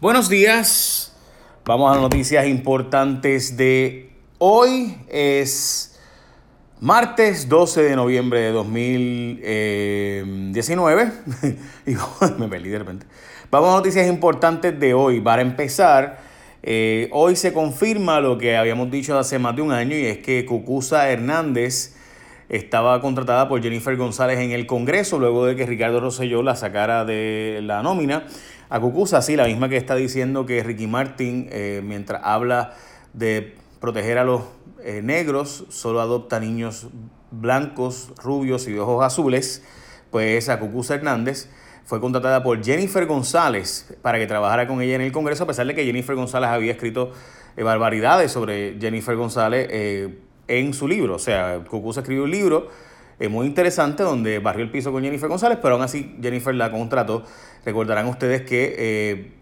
Buenos días. Vamos a noticias importantes de hoy. Es martes 12 de noviembre de 2019. y me perdí de repente. Vamos a noticias importantes de hoy. Para empezar, eh, hoy se confirma lo que habíamos dicho hace más de un año y es que Cucusa Hernández estaba contratada por Jennifer González en el Congreso luego de que Ricardo Rosselló la sacara de la nómina. A Cucusa, sí, la misma que está diciendo que Ricky Martin, eh, mientras habla de proteger a los eh, negros, solo adopta niños blancos, rubios y de ojos azules, pues a Cucusa Hernández fue contratada por Jennifer González para que trabajara con ella en el Congreso, a pesar de que Jennifer González había escrito eh, barbaridades sobre Jennifer González en su libro. O sea, Cucusa escribió un libro eh, muy interesante donde barrió el piso con Jennifer González, pero aún así Jennifer la contrató. Recordarán ustedes que eh,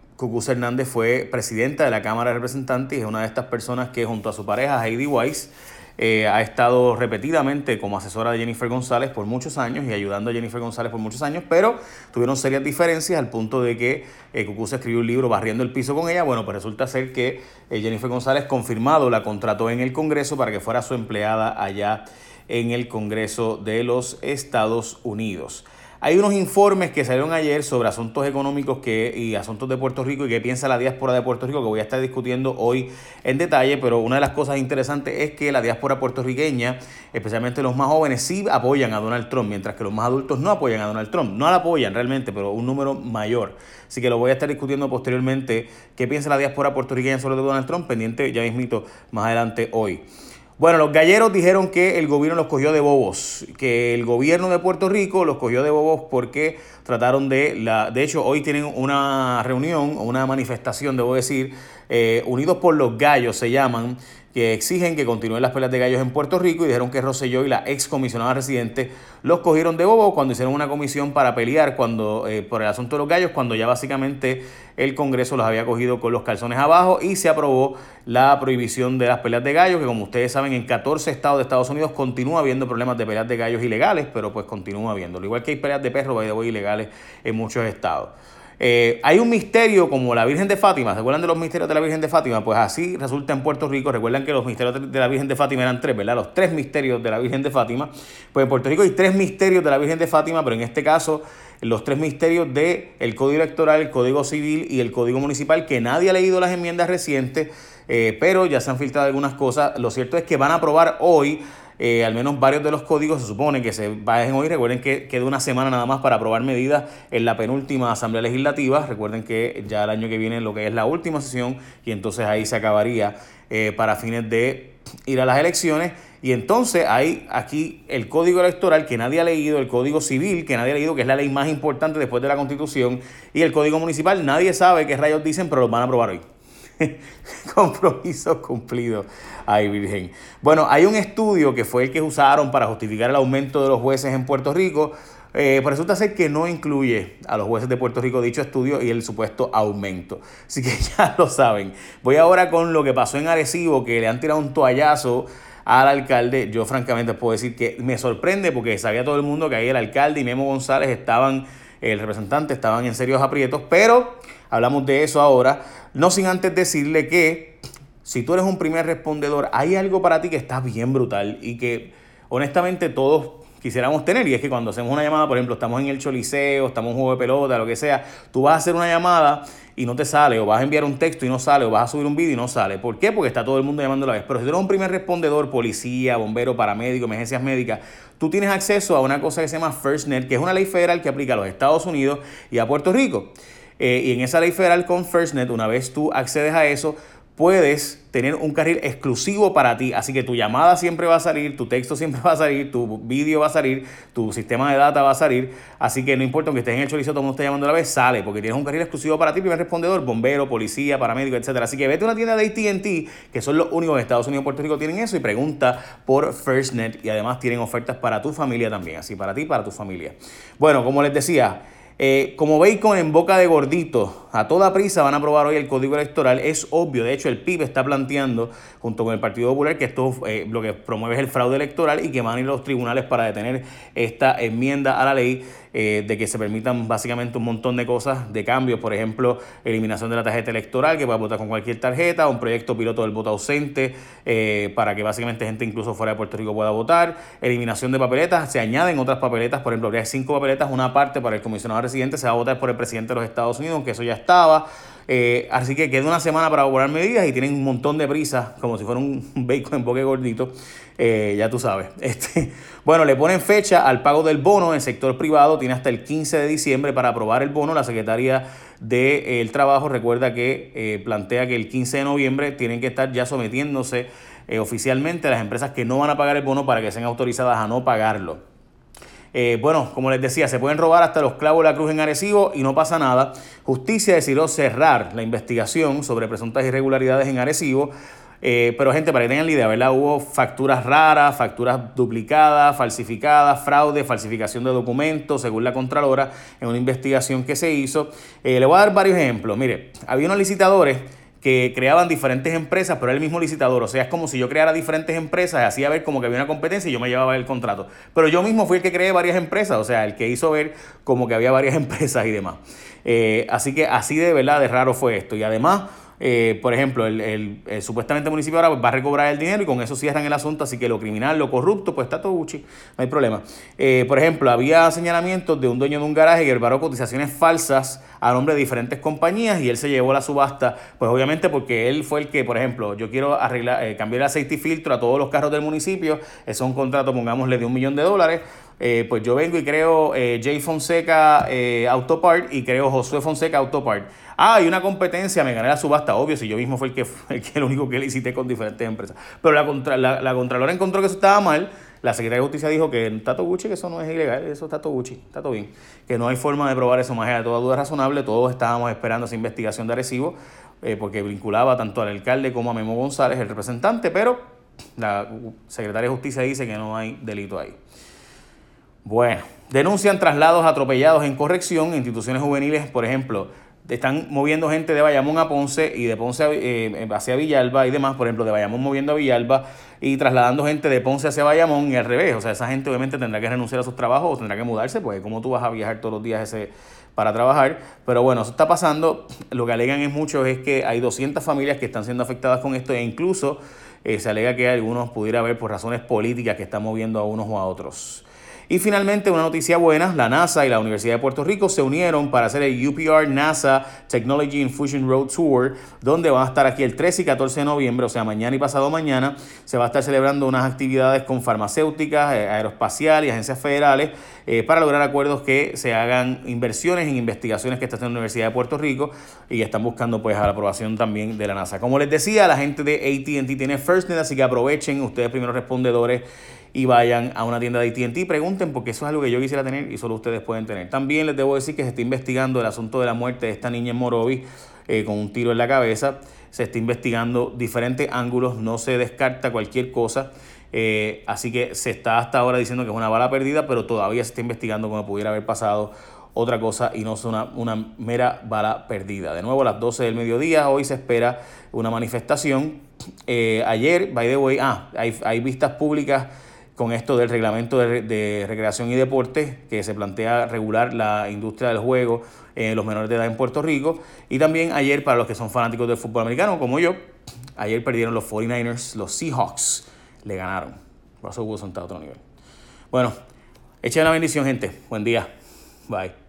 Hernández fue presidenta de la Cámara de Representantes y es una de estas personas que junto a su pareja Heidi Weiss eh, ha estado repetidamente como asesora de Jennifer González por muchos años y ayudando a Jennifer González por muchos años, pero tuvieron serias diferencias al punto de que eh, escribió un libro barriendo el piso con ella. Bueno, pues resulta ser que eh, Jennifer González confirmado la contrató en el Congreso para que fuera su empleada allá en el Congreso de los Estados Unidos. Hay unos informes que salieron ayer sobre asuntos económicos que, y asuntos de Puerto Rico y qué piensa la diáspora de Puerto Rico que voy a estar discutiendo hoy en detalle, pero una de las cosas interesantes es que la diáspora puertorriqueña, especialmente los más jóvenes, sí apoyan a Donald Trump, mientras que los más adultos no apoyan a Donald Trump. No la apoyan realmente, pero un número mayor. Así que lo voy a estar discutiendo posteriormente qué piensa la diáspora puertorriqueña sobre Donald Trump, pendiente ya mismito más adelante hoy. Bueno, los galleros dijeron que el gobierno los cogió de bobos, que el gobierno de Puerto Rico los cogió de bobos porque trataron de, la, de hecho hoy tienen una reunión, una manifestación, debo decir, eh, Unidos por los Gallos se llaman, que exigen que continúen las peleas de gallos en Puerto Rico y dijeron que Rosselló y la ex comisionada residente los cogieron de bobo cuando hicieron una comisión para pelear cuando, eh, por el asunto de los gallos, cuando ya básicamente el Congreso los había cogido con los calzones abajo y se aprobó la prohibición de las peleas de gallos, que como ustedes saben en 14 estados de Estados Unidos continúa habiendo problemas de peleas de gallos ilegales, pero pues continúa habiendo. igual que hay peleas de perros, ilegales en muchos estados. Eh, hay un misterio como la Virgen de Fátima. ¿Se acuerdan de los misterios de la Virgen de Fátima? Pues así resulta en Puerto Rico. Recuerdan que los misterios de la Virgen de Fátima eran tres, ¿verdad? Los tres misterios de la Virgen de Fátima. Pues en Puerto Rico hay tres misterios de la Virgen de Fátima, pero en este caso los tres misterios del el Código Electoral, el Código Civil y el Código Municipal, que nadie ha leído las enmiendas recientes, eh, pero ya se han filtrado algunas cosas. Lo cierto es que van a aprobar hoy eh, al menos varios de los códigos se supone que se vayan hoy. Recuerden que queda una semana nada más para aprobar medidas en la penúltima Asamblea Legislativa. Recuerden que ya el año que viene lo que es la última sesión y entonces ahí se acabaría eh, para fines de ir a las elecciones. Y entonces hay aquí el código electoral que nadie ha leído, el código civil que nadie ha leído, que es la ley más importante después de la constitución, y el código municipal, nadie sabe qué rayos dicen, pero los van a aprobar hoy. Compromiso cumplido. Ay, Virgen. Bueno, hay un estudio que fue el que usaron para justificar el aumento de los jueces en Puerto Rico. Eh, resulta ser que no incluye a los jueces de Puerto Rico dicho estudio y el supuesto aumento. Así que ya lo saben. Voy ahora con lo que pasó en Arecibo, que le han tirado un toallazo al alcalde. Yo francamente puedo decir que me sorprende porque sabía todo el mundo que ahí el alcalde y Memo González estaban, el representante estaban en serios aprietos, pero hablamos de eso ahora. No sin antes decirle que si tú eres un primer respondedor, hay algo para ti que está bien brutal y que honestamente todos quisiéramos tener. Y es que cuando hacemos una llamada, por ejemplo, estamos en el choliseo, estamos en un juego de pelota, lo que sea, tú vas a hacer una llamada y no te sale, o vas a enviar un texto y no sale, o vas a subir un vídeo y no sale. ¿Por qué? Porque está todo el mundo llamando a la vez. Pero si tú eres un primer respondedor, policía, bombero, paramédico, emergencias médicas, tú tienes acceso a una cosa que se llama FirstNet, que es una ley federal que aplica a los Estados Unidos y a Puerto Rico. Eh, y en esa ley federal con FirstNet, una vez tú accedes a eso, puedes tener un carril exclusivo para ti. Así que tu llamada siempre va a salir, tu texto siempre va a salir, tu vídeo va a salir, tu sistema de data va a salir. Así que no importa que estés en el chorizo, todo el mundo esté llamando a la vez, sale, porque tienes un carril exclusivo para ti, primer respondedor, bombero, policía, paramédico, etcétera. Así que vete a una tienda de ATT, que son los únicos de Estados Unidos y Puerto Rico tienen eso, y pregunta por FirstNet. Y además tienen ofertas para tu familia también, así para ti y para tu familia. Bueno, como les decía, eh, como bacon en boca de gordito, a toda prisa van a aprobar hoy el código electoral. Es obvio, de hecho, el PIB está planteando, junto con el Partido Popular, que esto eh, lo que promueve es el fraude electoral y que van a ir los tribunales para detener esta enmienda a la ley. eh, de que se permitan básicamente un montón de cosas de cambios, por ejemplo, eliminación de la tarjeta electoral, que pueda votar con cualquier tarjeta, un proyecto piloto del voto ausente, eh, para que básicamente gente incluso fuera de Puerto Rico pueda votar, eliminación de papeletas, se añaden otras papeletas, por ejemplo, habría cinco papeletas, una parte para el comisionado residente, se va a votar por el presidente de los Estados Unidos, aunque eso ya estaba. Eh, así que queda una semana para elaborar medidas y tienen un montón de prisa, como si fuera un bacon en boque gordito, eh, ya tú sabes. Este, bueno, le ponen fecha al pago del bono en el sector privado, tiene hasta el 15 de diciembre para aprobar el bono. La Secretaría del Trabajo recuerda que eh, plantea que el 15 de noviembre tienen que estar ya sometiéndose oficialmente a las empresas que no van a pagar el bono para que sean autorizadas a no pagarlo. Eh, bueno, como les decía, se pueden robar hasta los clavos de la cruz en Arecibo y no pasa nada. Justicia decidió cerrar la investigación sobre presuntas irregularidades en Arecibo. Eh, pero gente, para que tengan la idea, ¿verdad? Hubo facturas raras, facturas duplicadas, falsificadas, fraude, falsificación de documentos, según la Contralora, en una investigación que se hizo. Eh, le voy a dar varios ejemplos. Mire, había unos licitadores que creaban diferentes empresas, pero era el mismo licitador. O sea, es como si yo creara diferentes empresas, hacía ver como que había una competencia y yo me llevaba el contrato. Pero yo mismo fui el que creé varias empresas, o sea, el que hizo ver como que había varias empresas y demás. Eh, así que así de verdad de raro fue esto. Y además eh, por ejemplo, el, supuestamente municipio ahora va a recobrar el dinero y con eso cierran el asunto, así que lo criminal, lo corrupto, pues está todo Gucci, no hay problema. Eh, por ejemplo, había señalamientos de un dueño de un garaje que preparó cotizaciones falsas a nombre de diferentes compañías y él se llevó la subasta, pues obviamente porque él fue el que, por ejemplo, yo quiero arreglar, eh, cambiar el aceite y filtro a todos los carros del municipio, eso es un contrato, pongámosle, de un millón de dólares. Pues yo vengo y creo Jay Fonseca Autopart y creo Josué Fonseca Autopart. Ah, hay una competencia, me gané la subasta, obvio, si yo mismo fue el que el, único que licité con diferentes empresas. Pero la, contra, la, Contralora encontró que eso estaba mal. La Secretaría de Justicia dijo que Tato Gucci, que eso no es ilegal, eso está todo Gucci, está todo bien. Que no hay forma de probar eso más allá de toda duda razonable. Todos estábamos esperando esa investigación de Arecibo, eh, porque vinculaba tanto al alcalde como a Memo González, el representante, pero la Secretaría de Justicia dice que no hay delito ahí. Bueno, denuncian traslados atropellados en corrección, instituciones juveniles, por ejemplo, están moviendo gente de Bayamón a Ponce y de Ponce eh, hacia Villalba y demás, por ejemplo, de Bayamón moviendo a Villalba y trasladando gente de Ponce hacia Bayamón y al revés. O sea, esa gente obviamente tendrá que renunciar a sus trabajos o tendrá que mudarse, porque como tú vas a viajar todos los días ese para trabajar, pero bueno, eso está pasando. Lo que alegan es mucho es que hay 200 familias que están siendo afectadas con esto e incluso eh, se alega que algunos pudiera haber por razones políticas que están moviendo a unos o a otros. Y finalmente, una noticia buena, la NASA y la Universidad de Puerto Rico se unieron para hacer el UPR NASA Technology Infusion Road Tour, donde van a estar aquí el 13 y 14 de noviembre, o sea, mañana y pasado mañana, se va a estar celebrando unas actividades con farmacéuticas, eh, aeroespacial y agencias federales eh, para lograr acuerdos que se hagan inversiones en investigaciones que está haciendo la Universidad de Puerto Rico y están buscando pues a la aprobación también de la NASA. Como les decía, la gente de ATT tiene FirstNet, así que aprovechen ustedes primeros respondedores y vayan a una tienda de AT&T y pregunten porque eso es algo que yo quisiera tener y solo ustedes pueden tener. También les debo decir que se está investigando el asunto de la muerte de esta niña en Morovis eh, con un tiro en la cabeza. Se está investigando diferentes ángulos, no se descarta cualquier cosa. Eh, así que se está hasta ahora diciendo que es una bala perdida, pero todavía se está investigando cómo pudiera haber pasado otra cosa y no es una, una mera bala perdida. De nuevo, a las 12 del mediodía, hoy se espera una manifestación. Eh, ayer, by the way, ah, hay, hay vistas públicas con esto del reglamento de, recreación y deporte que se plantea regular la industria del juego en los menores de edad en Puerto Rico. Y también ayer, para los que son fanáticos del fútbol americano, como yo, ayer perdieron los 49ers, los Seahawks, le ganaron. Russell Wilson está a otro nivel. Bueno, echen la bendición, gente. Buen día. Bye.